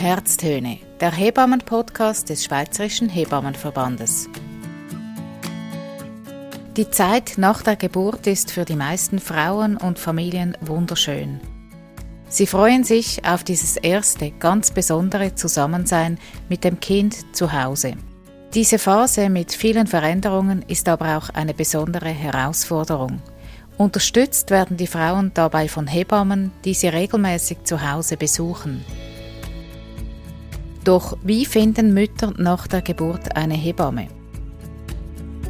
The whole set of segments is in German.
Herztöne, der Hebammen-Podcast des Schweizerischen Hebammenverbandes. Die Zeit nach der Geburt ist für die meisten Frauen und Familien wunderschön. Sie freuen sich auf dieses erste, ganz besondere Zusammensein mit dem Kind zu Hause. Diese Phase mit vielen Veränderungen ist aber auch eine besondere Herausforderung. Unterstützt werden die Frauen dabei von Hebammen, die sie regelmäßig zu Hause besuchen. Doch wie finden Mütter nach der Geburt eine Hebamme?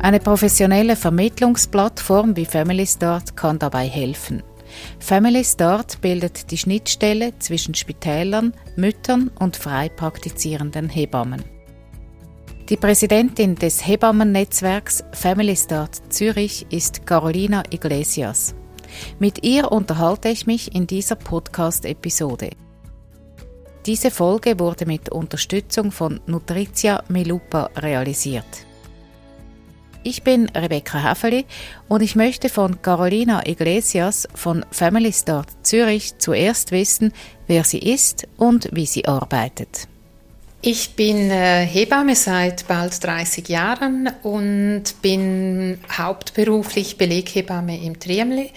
Eine professionelle Vermittlungsplattform wie Family Start kann dabei helfen. Family Start bildet die Schnittstelle zwischen Spitälern, Müttern und frei praktizierenden Hebammen. Die Präsidentin des Hebammennetzwerks Family Start Zürich ist Carolina Iglesias. Mit ihr unterhalte ich mich in dieser Podcast-Episode. Diese Folge wurde mit Unterstützung von Nutritia Milupa realisiert. Ich bin Rebecca Häfeli und ich möchte von Carolina Iglesias von Family Start Zürich zuerst wissen, wer sie ist und wie sie arbeitet. Ich bin äh, Hebamme seit bald 30 Jahren und bin hauptberuflich Beleghebamme im Triemli.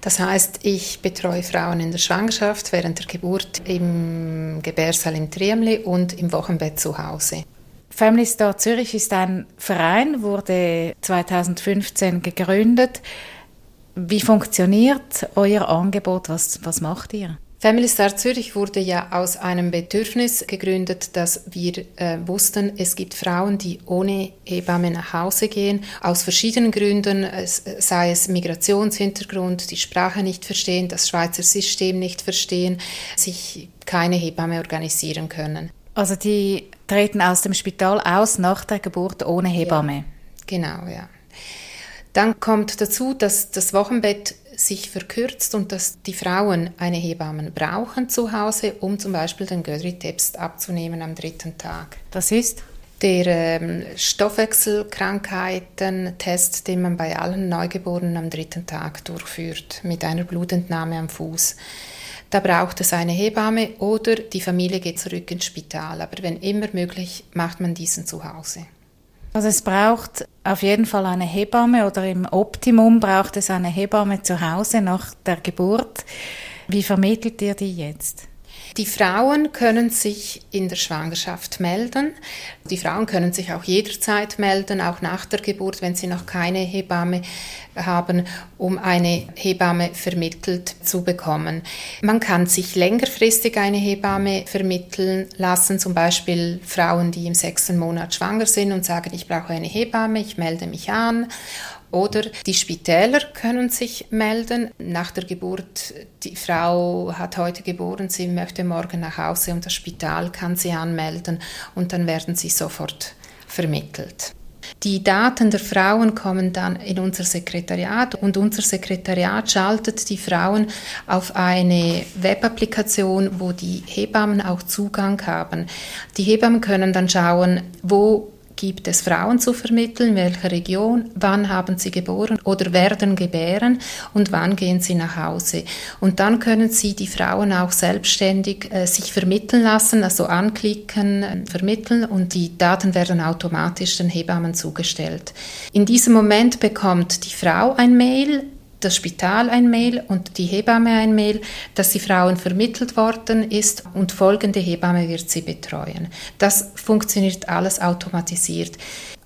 Das heißt, ich betreue Frauen in der Schwangerschaft, während der Geburt im Gebärsaal im Triemli und im Wochenbett zu Hause. Family Star Zürich ist ein Verein, wurde 2015 gegründet. Wie funktioniert euer Angebot? Was, was macht ihr? Family Star Zürich wurde ja aus einem Bedürfnis gegründet, dass wir äh, wussten, es gibt Frauen, die ohne Hebamme nach Hause gehen, aus verschiedenen Gründen, es, sei es Migrationshintergrund, die Sprache nicht verstehen, das Schweizer System nicht verstehen, sich keine Hebamme organisieren können. Also die treten aus dem Spital aus nach der Geburt ohne Hebamme. Ja, genau, ja. Dann kommt dazu, dass das Wochenbett sich verkürzt und dass die Frauen eine Hebamme brauchen zu Hause, um zum Beispiel den Gödri-Test abzunehmen am dritten Tag. Das ist? Der ähm, Stoffwechselkrankheiten-Test, den man bei allen Neugeborenen am dritten Tag durchführt, mit einer Blutentnahme am Fuß. Da braucht es eine Hebamme oder die Familie geht zurück ins Spital. Aber wenn immer möglich, macht man diesen zu Hause. Also es braucht auf jeden Fall eine Hebamme oder im Optimum braucht es eine Hebamme zu Hause nach der Geburt. Wie vermittelt ihr die jetzt? Die Frauen können sich in der Schwangerschaft melden. Die Frauen können sich auch jederzeit melden, auch nach der Geburt, wenn sie noch keine Hebamme haben, um eine Hebamme vermittelt zu bekommen. Man kann sich längerfristig eine Hebamme vermitteln lassen, zum Beispiel Frauen, die im sechsten Monat schwanger sind und sagen, ich brauche eine Hebamme, ich melde mich an oder die Spitäler können sich melden nach der Geburt. Die Frau hat heute geboren, sie möchte morgen nach Hause und das Spital kann sie anmelden und dann werden sie sofort vermittelt. Die Daten der Frauen kommen dann in unser Sekretariat und unser Sekretariat schaltet die Frauen auf eine Webapplikation, wo die Hebammen auch Zugang haben. Die Hebammen können dann schauen, wo gibt es Frauen zu vermitteln, in welcher Region, wann haben sie geboren oder werden gebären und wann gehen sie nach Hause. Und dann können sie die Frauen auch selbstständig äh, sich vermitteln lassen, also anklicken, äh, vermitteln und die Daten werden automatisch den Hebammen zugestellt. In diesem Moment bekommt die Frau ein Mail, das Spital ein Mail und die Hebamme ein Mail, dass die Frauen vermittelt worden ist und folgende Hebamme wird sie betreuen. Das funktioniert alles automatisiert.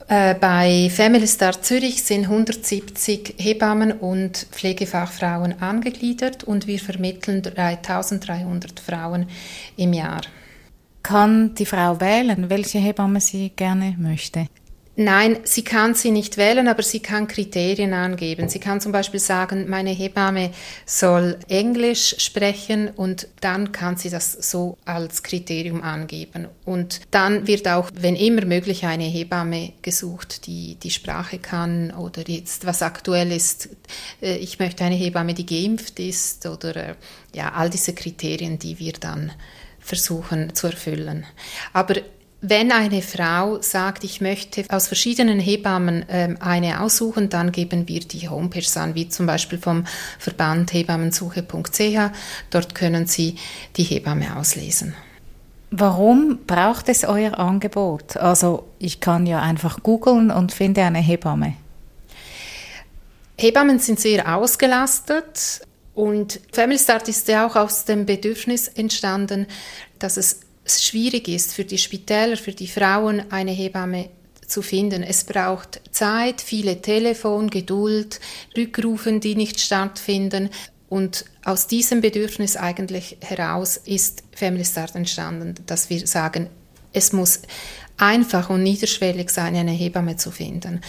Äh, bei Family Star Zürich sind 170 Hebammen und Pflegefachfrauen angegliedert und wir vermitteln 3300 Frauen im Jahr. Kann die Frau wählen, welche Hebamme sie gerne möchte? Nein, sie kann sie nicht wählen, aber sie kann Kriterien angeben. Sie kann zum Beispiel sagen, meine Hebamme soll Englisch sprechen und dann kann sie das so als Kriterium angeben. Und dann wird auch, wenn immer möglich, eine Hebamme gesucht, die die Sprache kann oder jetzt, was aktuell ist, äh, ich möchte eine Hebamme, die geimpft ist oder äh, ja, all diese Kriterien, die wir dann versuchen zu erfüllen. Aber wenn eine Frau sagt, ich möchte aus verschiedenen Hebammen ähm, eine aussuchen, dann geben wir die Homepage an, wie zum Beispiel vom Verband hebammensuche.ch. Dort können Sie die Hebamme auslesen. Warum braucht es euer Angebot? Also ich kann ja einfach googeln und finde eine Hebamme. Hebammen sind sehr ausgelastet und Family Start ist ja auch aus dem Bedürfnis entstanden, dass es schwierig ist für die Spitäler, für die Frauen eine Hebamme zu finden. Es braucht Zeit, viele Telefon, Geduld, Rückrufen, die nicht stattfinden. Und aus diesem Bedürfnis eigentlich heraus ist Family Start entstanden, dass wir sagen, es muss einfach und niederschwellig sein, eine Hebamme zu finden.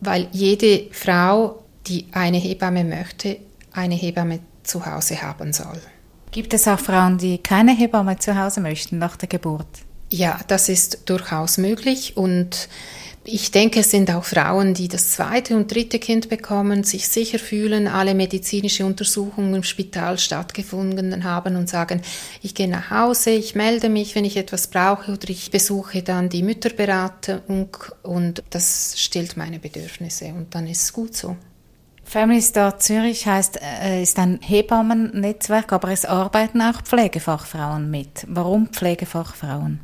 Weil jede Frau, die eine Hebamme möchte, eine Hebamme zu Hause haben soll. Gibt es auch Frauen, die keine Hebamme zu Hause möchten nach der Geburt? Ja, das ist durchaus möglich und ich denke, es sind auch Frauen, die das zweite und dritte Kind bekommen, sich sicher fühlen, alle medizinische Untersuchungen im Spital stattgefunden haben und sagen, ich gehe nach Hause, ich melde mich, wenn ich etwas brauche oder ich besuche dann die Mütterberatung und das stillt meine Bedürfnisse und dann ist es gut so. Family Star Zürich heißt, äh, ist ein Hebammennetzwerk, aber es arbeiten auch Pflegefachfrauen mit. Warum Pflegefachfrauen?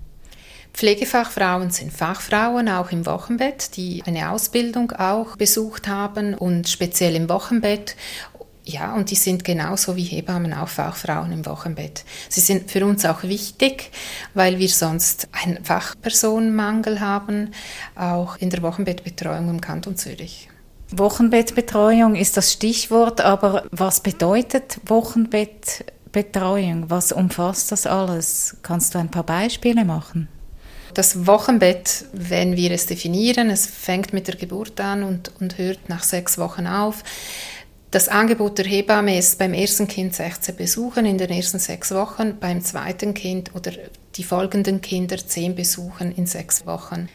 Pflegefachfrauen sind Fachfrauen auch im Wochenbett, die eine Ausbildung auch besucht haben und speziell im Wochenbett ja, und die sind genauso wie Hebammen auch Fachfrauen im Wochenbett. Sie sind für uns auch wichtig, weil wir sonst einen Fachpersonenmangel haben, auch in der Wochenbettbetreuung im Kanton Zürich. Wochenbettbetreuung ist das Stichwort, aber was bedeutet Wochenbettbetreuung? Was umfasst das alles? Kannst du ein paar Beispiele machen? Das Wochenbett, wenn wir es definieren, es fängt mit der Geburt an und, und hört nach sechs Wochen auf. Das Angebot der Hebamme ist beim ersten Kind 16 Besuchen in den ersten sechs Wochen, beim zweiten Kind oder die folgenden Kinder 10 Besuchen in sechs Wochen.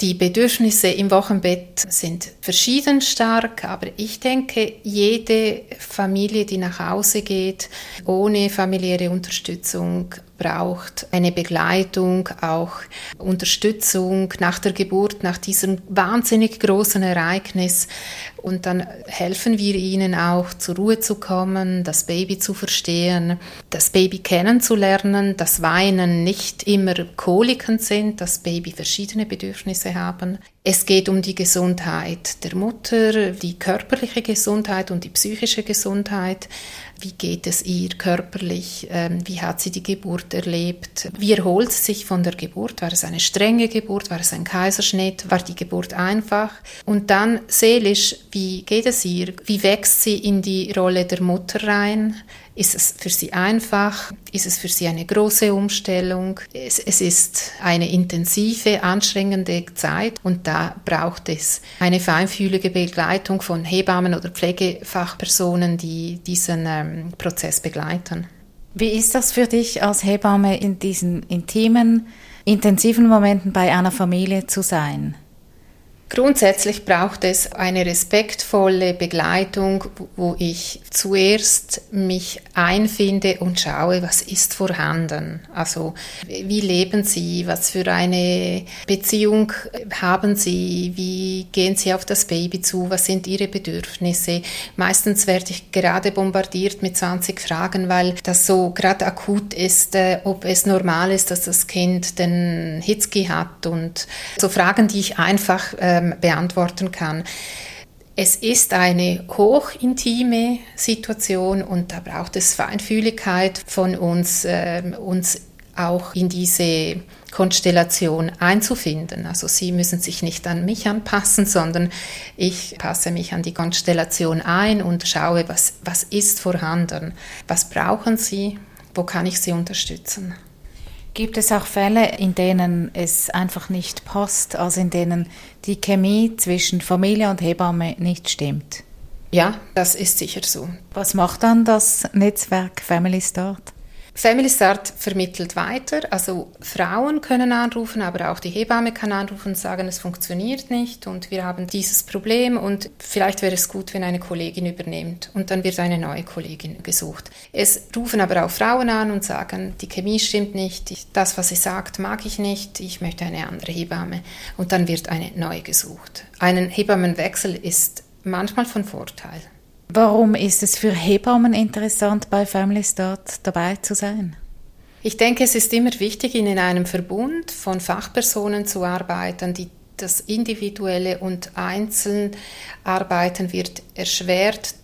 Die Bedürfnisse im Wochenbett sind verschieden stark, aber ich denke, jede Familie, die nach Hause geht, ohne familiäre Unterstützung, braucht eine Begleitung, auch Unterstützung nach der Geburt, nach diesem wahnsinnig großen Ereignis. Und dann helfen wir ihnen auch zur Ruhe zu kommen, das Baby zu verstehen, das Baby kennenzulernen, dass Weinen nicht immer Koliken sind, dass Baby verschiedene Bedürfnisse haben. Es geht um die Gesundheit der Mutter, die körperliche Gesundheit und die psychische Gesundheit. Wie geht es ihr körperlich? Ähm, wie hat sie die Geburt erlebt? Wie erholt sie sich von der Geburt? War es eine strenge Geburt? War es ein Kaiserschnitt? War die Geburt einfach? Und dann seelisch, wie geht es ihr? Wie wächst sie in die Rolle der Mutter rein? Ist es für sie einfach? Ist es für sie eine große Umstellung? Es, es, ist eine intensive, anstrengende Zeit und da braucht es eine feinfühlige Begleitung von Hebammen oder Pflegefachpersonen, die diesen ähm, Prozess begleiten. Wie ist das für dich als Hebamme in diesen intimen, intensiven Momenten bei einer Familie zu sein? Grundsätzlich braucht es eine respektvolle Begleitung, wo ich zuerst mich einfinde und schaue, was ist vorhanden. Also wie leben Sie, was für eine Beziehung haben Sie, wie gehen Sie auf das Baby zu, was sind Ihre Bedürfnisse. Meistens werde ich gerade bombardiert mit 20 Fragen, weil das so gerade akut ist, äh, ob es normal ist, dass das Kind den Hitzki hat und so Fragen, die ich einfach ähm, ähm, beantworten kann. Es ist eine hochintime Situation und da braucht es Feinfühligkeit von uns, äh, uns auch in diese Konstellation einzufinden. Also Sie müssen sich nicht an mich anpassen, sondern ich passe mich an die Konstellation ein und schaue, was, was ist vorhanden, was brauchen Sie, wo kann ich Sie unterstützen. Gibt es auch Fälle, in denen es einfach nicht passt, also in denen die Chemie zwischen Familie und Hebamme nicht stimmt? Ja, das ist sicher so. Was macht dann das Netzwerk Family Start? Family Start vermittelt weiter, also Frauen können anrufen, aber auch die Hebamme kann anrufen und sagen, es funktioniert nicht und wir haben dieses Problem und vielleicht wäre es gut, wenn eine Kollegin übernimmt und dann wird eine neue Kollegin gesucht. Es rufen aber auch Frauen an und sagen, die Chemie stimmt nicht, das, was sie sagt, mag ich nicht, ich möchte eine andere Hebamme und dann wird eine neue gesucht. Ein Hebammenwechsel ist manchmal von Vorteil. Warum ist es für Hebammen interessant, bei Family Start dabei zu sein? Ich denke, es ist immer wichtig, in einem Verbund von Fachpersonen zu arbeiten, die das individuelle und einzeln Arbeiten wird erschwert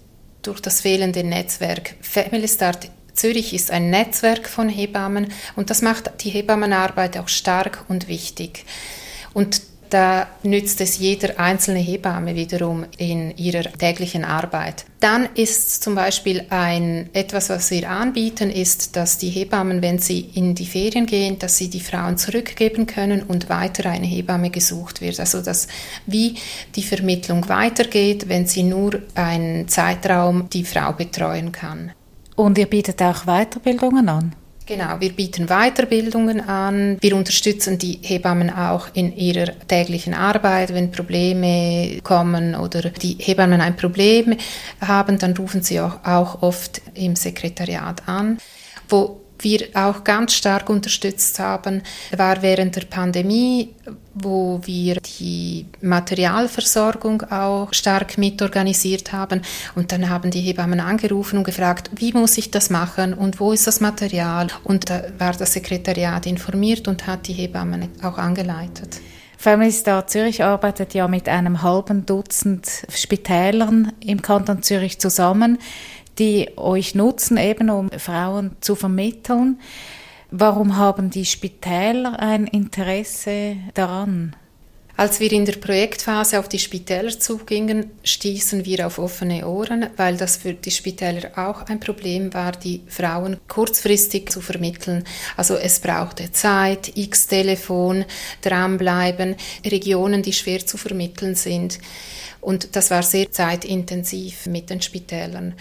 durch das fehlende Netzwerk. Family Start Zürich ist ein Netzwerk von Hebammen und das macht die Hebammenarbeit auch stark und wichtig. Und da nützt es jeder einzelne Hebamme wiederum in ihrer täglichen Arbeit. Dann ist zum Beispiel ein, etwas, was wir anbieten, ist, dass die Hebammen, wenn sie in die Ferien gehen, dass sie die Frauen zurückgeben können und weiter eine Hebamme gesucht wird. Also, dass wie die Vermittlung weitergeht, wenn sie nur einen Zeitraum die Frau betreuen kann. Und ihr bietet auch Weiterbildungen an? Genau, wir bieten Weiterbildungen an. Wir unterstützen die Hebammen auch in ihrer täglichen Arbeit. Wenn Probleme kommen oder die Hebammen ein Problem haben, dann rufen sie auch, auch oft im Sekretariat an. Wo wir auch ganz stark unterstützt haben, war während der Pandemie, wo wir die Materialversorgung auch stark mitorganisiert haben. Und dann haben die Hebammen angerufen und gefragt, wie muss ich das machen und wo ist das Material? Und da war das Sekretariat informiert und hat die Hebammen auch angeleitet. Family Star Zürich arbeitet ja mit einem halben Dutzend Spitälern im Kanton Zürich zusammen die euch nutzen, eben um Frauen zu vermitteln. Warum haben die Spitäler ein Interesse daran? Als wir in der Projektphase auf die Spitäler zugingen, stießen wir auf offene Ohren, weil das für die Spitäler auch ein Problem war, die Frauen kurzfristig zu vermitteln. Also es brauchte Zeit, X-Telefon, dranbleiben, Regionen, die schwer zu vermitteln sind. Und das war sehr zeitintensiv mit den Spitälern.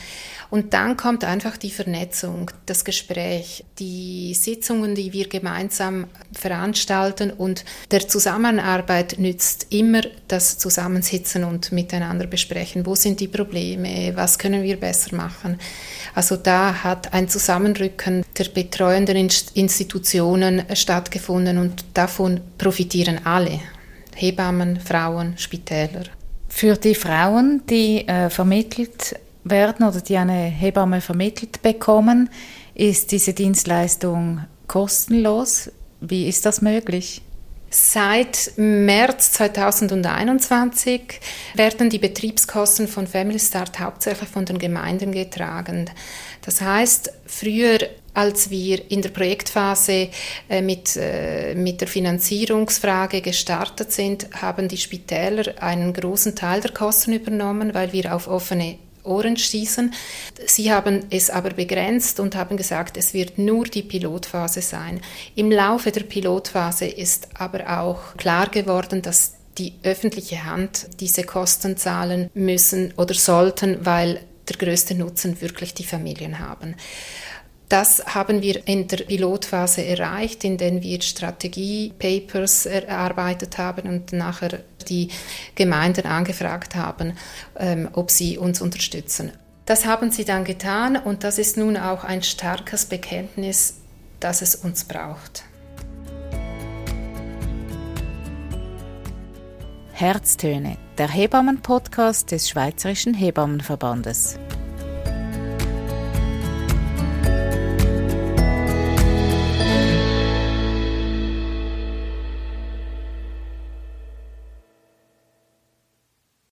Und dann kommt einfach die Vernetzung, das Gespräch, die Sitzungen, die wir gemeinsam veranstalten und der Zusammenarbeit nützt immer das Zusammensitzen und miteinander besprechen. Wo sind die Probleme? Was können wir besser machen? Also da hat ein Zusammenrücken der betreuenden Institutionen stattgefunden und davon profitieren alle. Hebammen, Frauen, Spitäler. Für die Frauen, die äh, vermittelt werden oder die eine Hebamme vermittelt bekommen, ist diese Dienstleistung kostenlos. Wie ist das möglich? Seit März 2021 werden die Betriebskosten von Family Start hauptsächlich von den Gemeinden getragen. Das heißt, früher als wir in der Projektphase äh, mit, äh, mit der Finanzierungsfrage gestartet sind, haben die Spitäler einen großen Teil der Kosten übernommen, weil wir auf offene Ohren stießen. Sie haben es aber begrenzt und haben gesagt, es wird nur die Pilotphase sein. Im Laufe der Pilotphase ist aber auch klar geworden, dass die öffentliche Hand diese Kosten zahlen müssen oder sollten, weil der größte Nutzen wirklich die Familien haben. Das haben wir in der Pilotphase erreicht, indem wir Strategie-Papers erarbeitet haben und nachher die Gemeinden angefragt haben, ähm, ob sie uns unterstützen. Das haben sie dann getan und das ist nun auch ein starkes Bekenntnis, dass es uns braucht. Herztöne, der Hebammen-Podcast des Schweizerischen Hebammenverbandes.